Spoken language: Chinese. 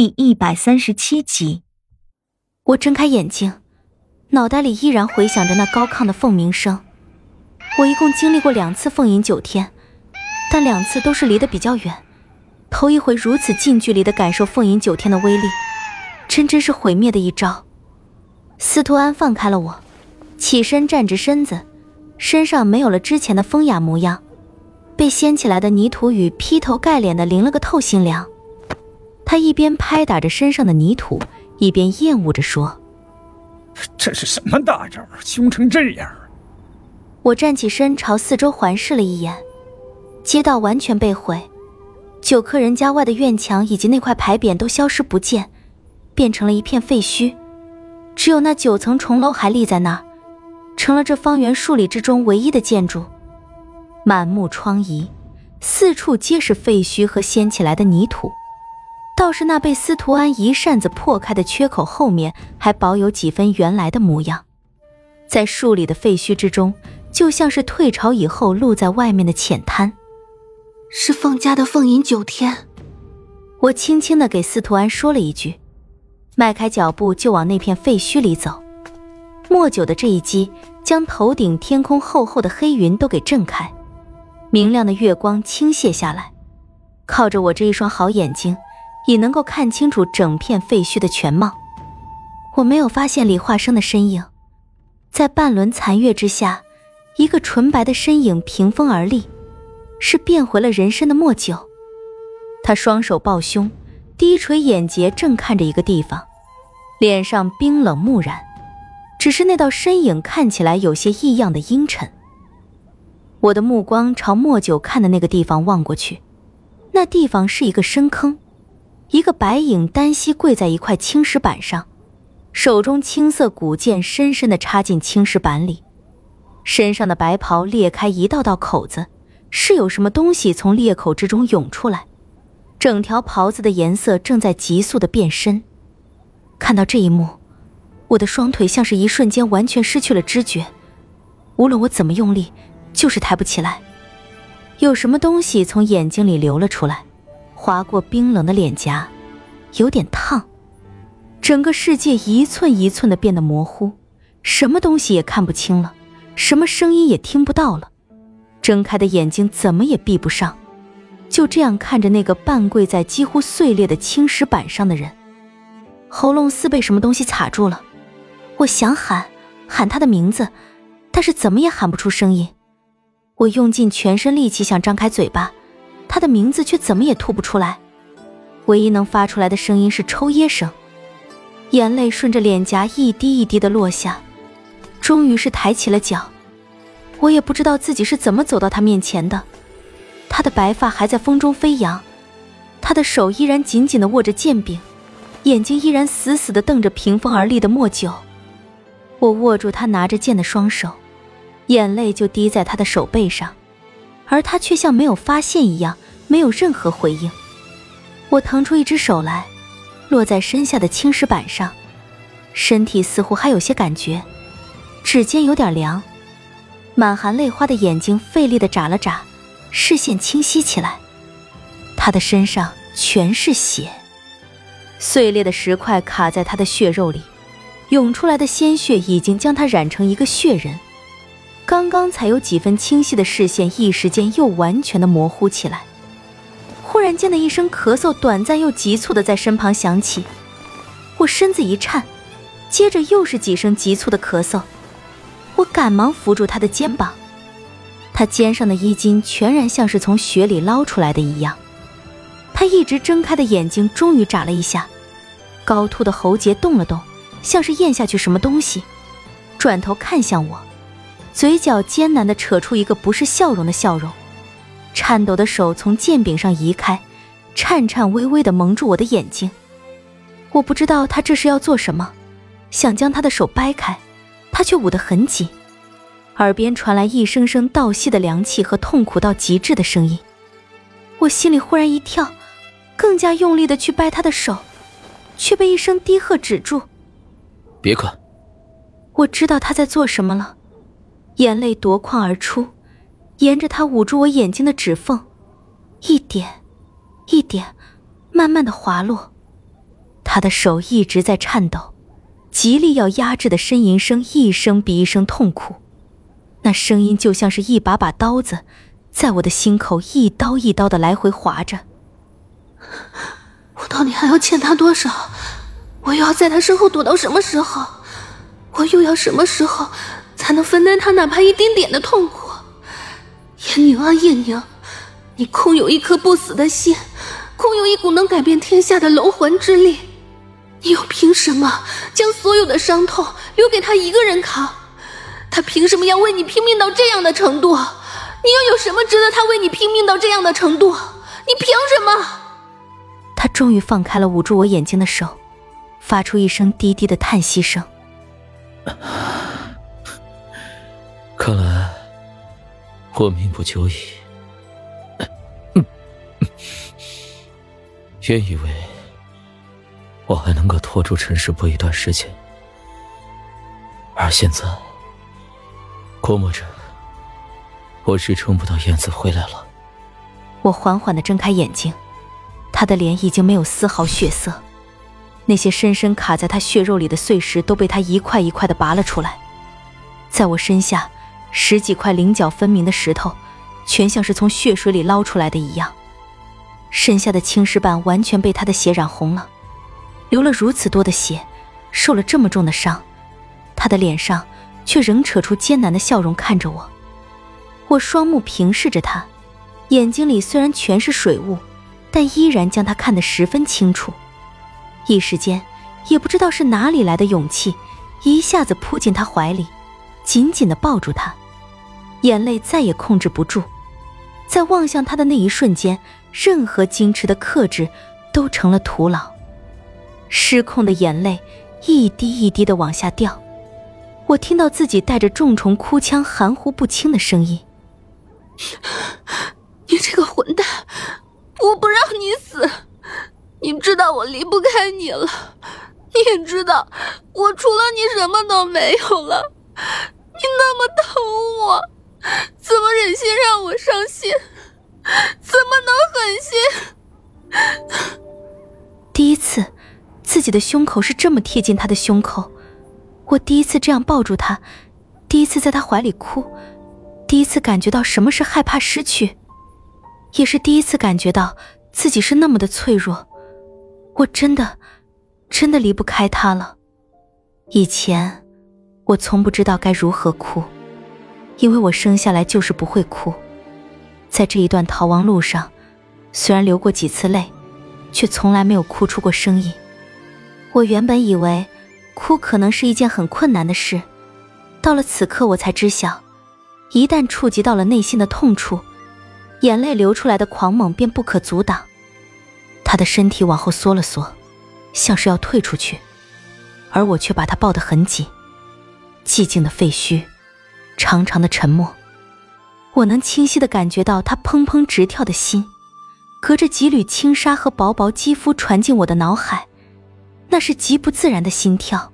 第一百三十七集，我睁开眼睛，脑袋里依然回响着那高亢的凤鸣声。我一共经历过两次凤吟九天，但两次都是离得比较远。头一回如此近距离的感受凤吟九天的威力，真真是毁灭的一招。司徒安放开了我，起身站直身子，身上没有了之前的风雅模样，被掀起来的泥土雨劈头盖脸的淋了个透心凉。他一边拍打着身上的泥土，一边厌恶着说：“这是什么大招，凶成这样！”我站起身，朝四周环视了一眼，街道完全被毁，九客人家外的院墙以及那块牌匾都消失不见，变成了一片废墟，只有那九层重楼还立在那儿，成了这方圆数里之中唯一的建筑。满目疮痍，四处皆是废墟和掀起来的泥土。倒是那被司徒安一扇子破开的缺口后面，还保有几分原来的模样，在树里的废墟之中，就像是退潮以后露在外面的浅滩。是凤家的凤吟九天，我轻轻的给司徒安说了一句，迈开脚步就往那片废墟里走。莫九的这一击，将头顶天空厚厚的黑云都给震开，明亮的月光倾泻下来，靠着我这一双好眼睛。已能够看清楚整片废墟的全貌。我没有发现李化生的身影，在半轮残月之下，一个纯白的身影凭风而立，是变回了人身的莫九。他双手抱胸，低垂眼睫，正看着一个地方，脸上冰冷木然，只是那道身影看起来有些异样的阴沉。我的目光朝莫九看的那个地方望过去，那地方是一个深坑。一个白影单膝跪在一块青石板上，手中青色古剑深深地插进青石板里，身上的白袍裂开一道道口子，是有什么东西从裂口之中涌出来，整条袍子的颜色正在急速的变深。看到这一幕，我的双腿像是一瞬间完全失去了知觉，无论我怎么用力，就是抬不起来。有什么东西从眼睛里流了出来。划过冰冷的脸颊，有点烫。整个世界一寸一寸的变得模糊，什么东西也看不清了，什么声音也听不到了。睁开的眼睛怎么也闭不上，就这样看着那个半跪在几乎碎裂的青石板上的人，喉咙似被什么东西卡住了。我想喊，喊他的名字，但是怎么也喊不出声音。我用尽全身力气想张开嘴巴。他的名字却怎么也吐不出来，唯一能发出来的声音是抽噎声，眼泪顺着脸颊一滴一滴的落下，终于是抬起了脚。我也不知道自己是怎么走到他面前的，他的白发还在风中飞扬，他的手依然紧紧的握着剑柄，眼睛依然死死的瞪着屏风而立的莫九。我握住他拿着剑的双手，眼泪就滴在他的手背上。而他却像没有发现一样，没有任何回应。我腾出一只手来，落在身下的青石板上，身体似乎还有些感觉，指尖有点凉。满含泪花的眼睛费力地眨了眨，视线清晰起来。他的身上全是血，碎裂的石块卡在他的血肉里，涌出来的鲜血已经将他染成一个血人。刚刚才有几分清晰的视线，一时间又完全的模糊起来。忽然间的一声咳嗽，短暂又急促的在身旁响起，我身子一颤，接着又是几声急促的咳嗽。我赶忙扶住他的肩膀，他肩上的衣襟全然像是从雪里捞出来的一样。他一直睁开的眼睛终于眨了一下，高凸的喉结动了动，像是咽下去什么东西，转头看向我。嘴角艰难地扯出一个不是笑容的笑容，颤抖的手从剑柄上移开，颤颤巍巍地蒙住我的眼睛。我不知道他这是要做什么，想将他的手掰开，他却捂得很紧，耳边传来一声声倒吸的凉气和痛苦到极致的声音。我心里忽然一跳，更加用力地去掰他的手，却被一声低喝止住：“别看！”我知道他在做什么了。眼泪夺眶而出，沿着他捂住我眼睛的指缝，一点，一点，慢慢的滑落。他的手一直在颤抖，极力要压制的呻吟声一声比一声痛苦，那声音就像是一把把刀子，在我的心口一刀一刀的来回划着。我到底还要欠他多少？我又要在他身后躲到什么时候？我又要什么时候才能分担他哪怕一丁点的痛苦？叶宁啊，叶宁，你空有一颗不死的心，空有一股能改变天下的龙魂之力，你又凭什么将所有的伤痛留给他一个人扛？他凭什么要为你拼命到这样的程度？你又有什么值得他为你拼命到这样的程度？你凭什么？他终于放开了捂住我眼睛的手，发出一声低低的叹息声。看来我命不久矣。原以为我还能够拖住陈世伯一段时间，而现在估摸着我是撑不到燕子回来了。我缓缓的睁开眼睛，他的脸已经没有丝毫血色。那些深深卡在他血肉里的碎石都被他一块一块的拔了出来，在我身下，十几块棱角分明的石头，全像是从血水里捞出来的一样。身下的青石板完全被他的血染红了，流了如此多的血，受了这么重的伤，他的脸上却仍扯出艰难的笑容看着我。我双目平视着他，眼睛里虽然全是水雾，但依然将他看得十分清楚。一时间，也不知道是哪里来的勇气，一下子扑进他怀里，紧紧的抱住他，眼泪再也控制不住，在望向他的那一瞬间，任何矜持的克制都成了徒劳，失控的眼泪一滴一滴的往下掉，我听到自己带着重重哭腔、含糊不清的声音：“你这个混蛋，我不让你死！”你知道我离不开你了，你也知道我除了你什么都没有了。你那么疼我，怎么忍心让我伤心？怎么能狠心？第一次，自己的胸口是这么贴近他的胸口，我第一次这样抱住他，第一次在他怀里哭，第一次感觉到什么是害怕失去，也是第一次感觉到自己是那么的脆弱。我真的，真的离不开他了。以前，我从不知道该如何哭，因为我生下来就是不会哭。在这一段逃亡路上，虽然流过几次泪，却从来没有哭出过声音。我原本以为，哭可能是一件很困难的事，到了此刻，我才知晓，一旦触及到了内心的痛处，眼泪流出来的狂猛便不可阻挡。他的身体往后缩了缩，像是要退出去，而我却把他抱得很紧。寂静的废墟，长长的沉默，我能清晰的感觉到他砰砰直跳的心，隔着几缕轻纱和薄薄肌肤传进我的脑海，那是极不自然的心跳。